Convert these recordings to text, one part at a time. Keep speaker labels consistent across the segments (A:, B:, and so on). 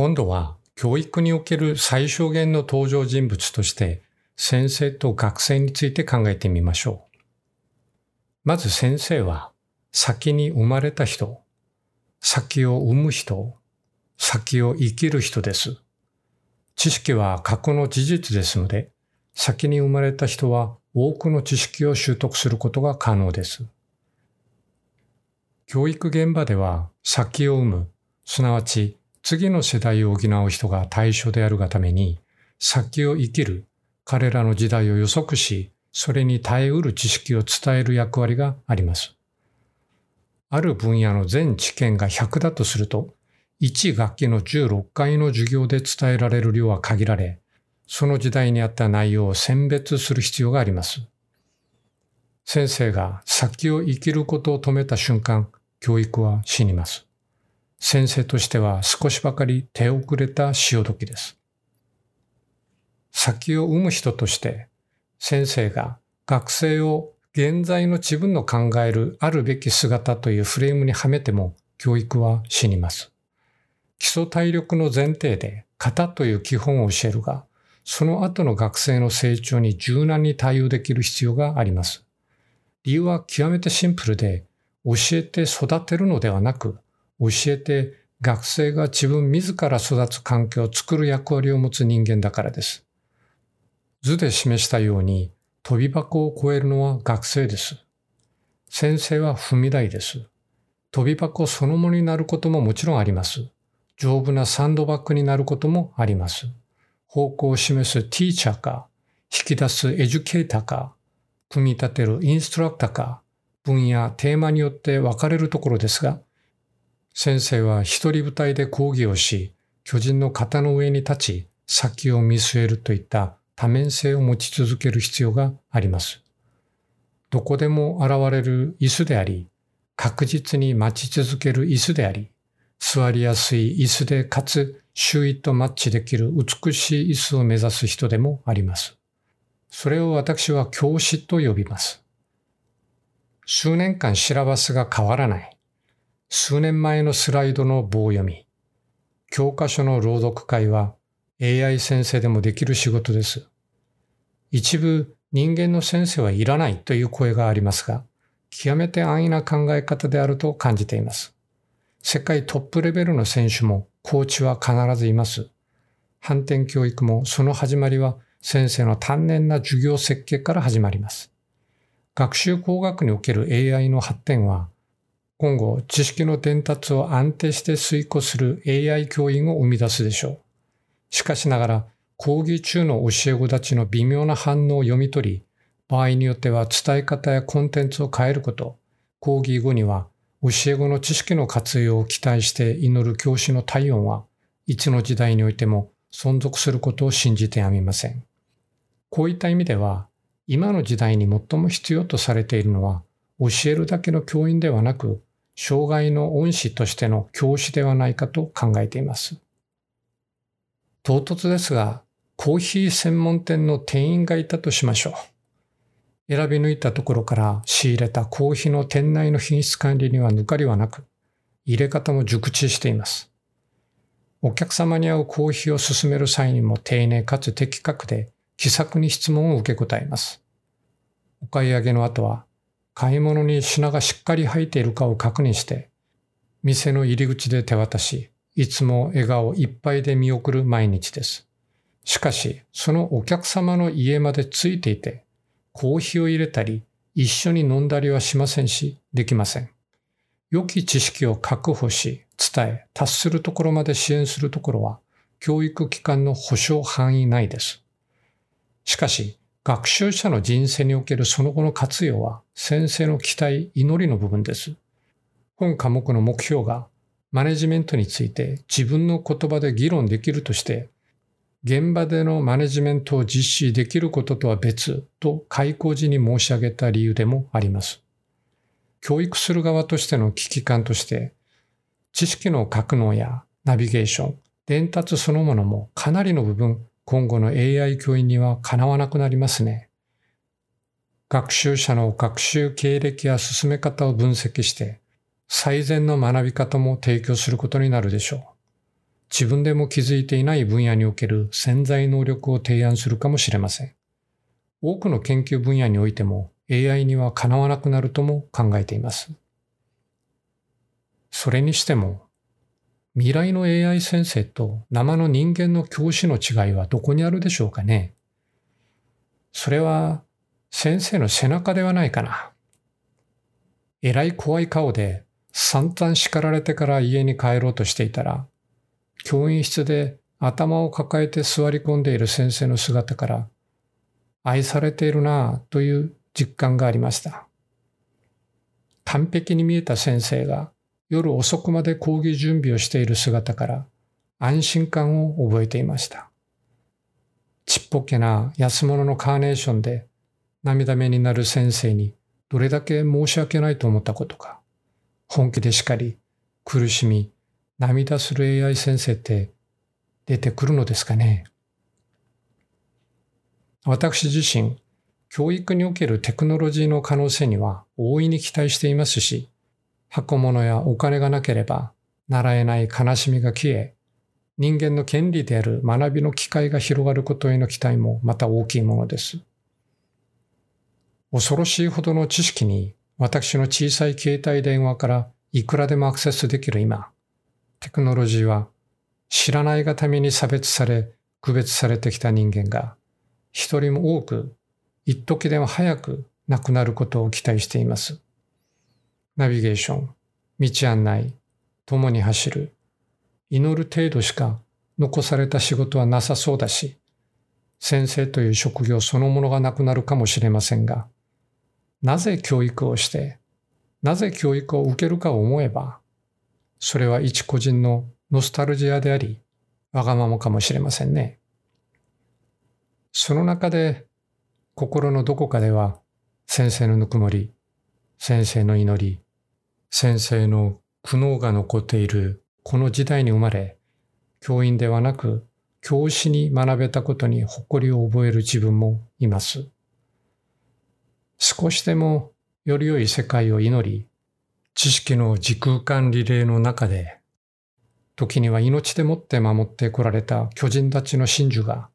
A: 今度は教育における最小限の登場人物として先生と学生について考えてみましょう。まず先生は先に生まれた人、先を生む人、先を生きる人です。知識は過去の事実ですので、先に生まれた人は多くの知識を習得することが可能です。教育現場では先を生む、すなわち次の世代を補う人が対象であるがために、先を生きる、彼らの時代を予測し、それに耐えうる知識を伝える役割があります。ある分野の全知見が100だとすると、1学期の16回の授業で伝えられる量は限られ、その時代にあった内容を選別する必要があります。先生が先を生きることを止めた瞬間、教育は死にます。先生としては少しばかり手遅れた潮時です。先を生む人として先生が学生を現在の自分の考えるあるべき姿というフレームにはめても教育は死にます。基礎体力の前提で型という基本を教えるが、その後の学生の成長に柔軟に対応できる必要があります。理由は極めてシンプルで、教えて育てるのではなく、教えて学生が自分自ら育つ環境を作る役割を持つ人間だからです。図で示したように飛び箱を超えるのは学生です。先生は踏み台です。飛び箱そのものになることももちろんあります。丈夫なサンドバッグになることもあります。方向を示すティーチャーか、引き出すエデュケーターか、組み立てるインストラクターか、分野、テーマによって分かれるところですが、先生は一人舞台で講義をし、巨人の肩の上に立ち、先を見据えるといった多面性を持ち続ける必要があります。どこでも現れる椅子であり、確実に待ち続ける椅子であり、座りやすい椅子でかつ周囲とマッチできる美しい椅子を目指す人でもあります。それを私は教師と呼びます。数年間シラバスが変わらない。数年前のスライドの棒読み、教科書の朗読会は AI 先生でもできる仕事です。一部人間の先生はいらないという声がありますが、極めて安易な考え方であると感じています。世界トップレベルの選手もコーチは必ずいます。反転教育もその始まりは先生の丹念な授業設計から始まります。学習工学における AI の発展は今後、知識の伝達を安定して遂行する AI 教員を生み出すでしょう。しかしながら、講義中の教え子たちの微妙な反応を読み取り、場合によっては伝え方やコンテンツを変えること、講義後には教え子の知識の活用を期待して祈る教師の体温はいつの時代においても存続することを信じてやみません。こういった意味では、今の時代に最も必要とされているのは、教えるだけの教員ではなく、障害の恩師としての教師ではないかと考えています。唐突ですが、コーヒー専門店の店員がいたとしましょう。選び抜いたところから仕入れたコーヒーの店内の品質管理には抜かりはなく、入れ方も熟知しています。お客様に合うコーヒーを勧める際にも丁寧かつ的確で気さくに質問を受け答えます。お買い上げの後は買い物に品がしっかり入っているかを確認して、店の入り口で手渡し、いつも笑顔いっぱいで見送る毎日です。しかし、そのお客様の家までついていて、コーヒーを入れたり、一緒に飲んだりはしませんし、できません。良き知識を確保し、伝え、達するところまで支援するところは、教育機関の保障範囲内です。しかし、学習者の人生におけるその後の活用は先生の期待、祈りの部分です。本科目の目標がマネジメントについて自分の言葉で議論できるとして、現場でのマネジメントを実施できることとは別と開講時に申し上げた理由でもあります。教育する側としての危機感として、知識の格納やナビゲーション、伝達そのものもかなりの部分今後の AI 教員にはかなわなくなりますね。学習者の学習経歴や進め方を分析して、最善の学び方も提供することになるでしょう。自分でも気づいていない分野における潜在能力を提案するかもしれません。多くの研究分野においても AI にはかなわなくなるとも考えています。それにしても、未来の AI 先生と生の人間の教師の違いはどこにあるでしょうかね？それは先生の背中ではないかな。えらい怖い顔で散々叱られてから家に帰ろうとしていたら、教員室で頭を抱えて座り込んでいる先生の姿から愛されているなぁという実感がありました。完璧に見えた先生が夜遅くまで講義準備をしている姿から安心感を覚えていました。ちっぽけな安物のカーネーションで涙目になる先生にどれだけ申し訳ないと思ったことか。本気で叱り、苦しみ、涙する AI 先生って出てくるのですかね。私自身、教育におけるテクノロジーの可能性には大いに期待していますし、箱物やお金がなければ習えない悲しみが消え、人間の権利である学びの機会が広がることへの期待もまた大きいものです。恐ろしいほどの知識に私の小さい携帯電話からいくらでもアクセスできる今、テクノロジーは知らないがために差別され、区別されてきた人間が一人も多く、一時でも早く亡くなることを期待しています。ナビゲーション、道案内、共に走る、祈る程度しか残された仕事はなさそうだし、先生という職業そのものがなくなるかもしれませんが、なぜ教育をして、なぜ教育を受けるかを思えば、それは一個人のノスタルジアであり、わがままかもしれませんね。その中で心のどこかでは先生のぬくもり、先生の祈り、先生の苦悩が残っているこの時代に生まれ、教員ではなく教師に学べたことに誇りを覚える自分もいます。少しでもより良い世界を祈り、知識の時空間リレーの中で、時には命でもって守ってこられた巨人たちの真珠が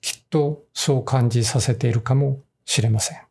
A: きっとそう感じさせているかもしれません。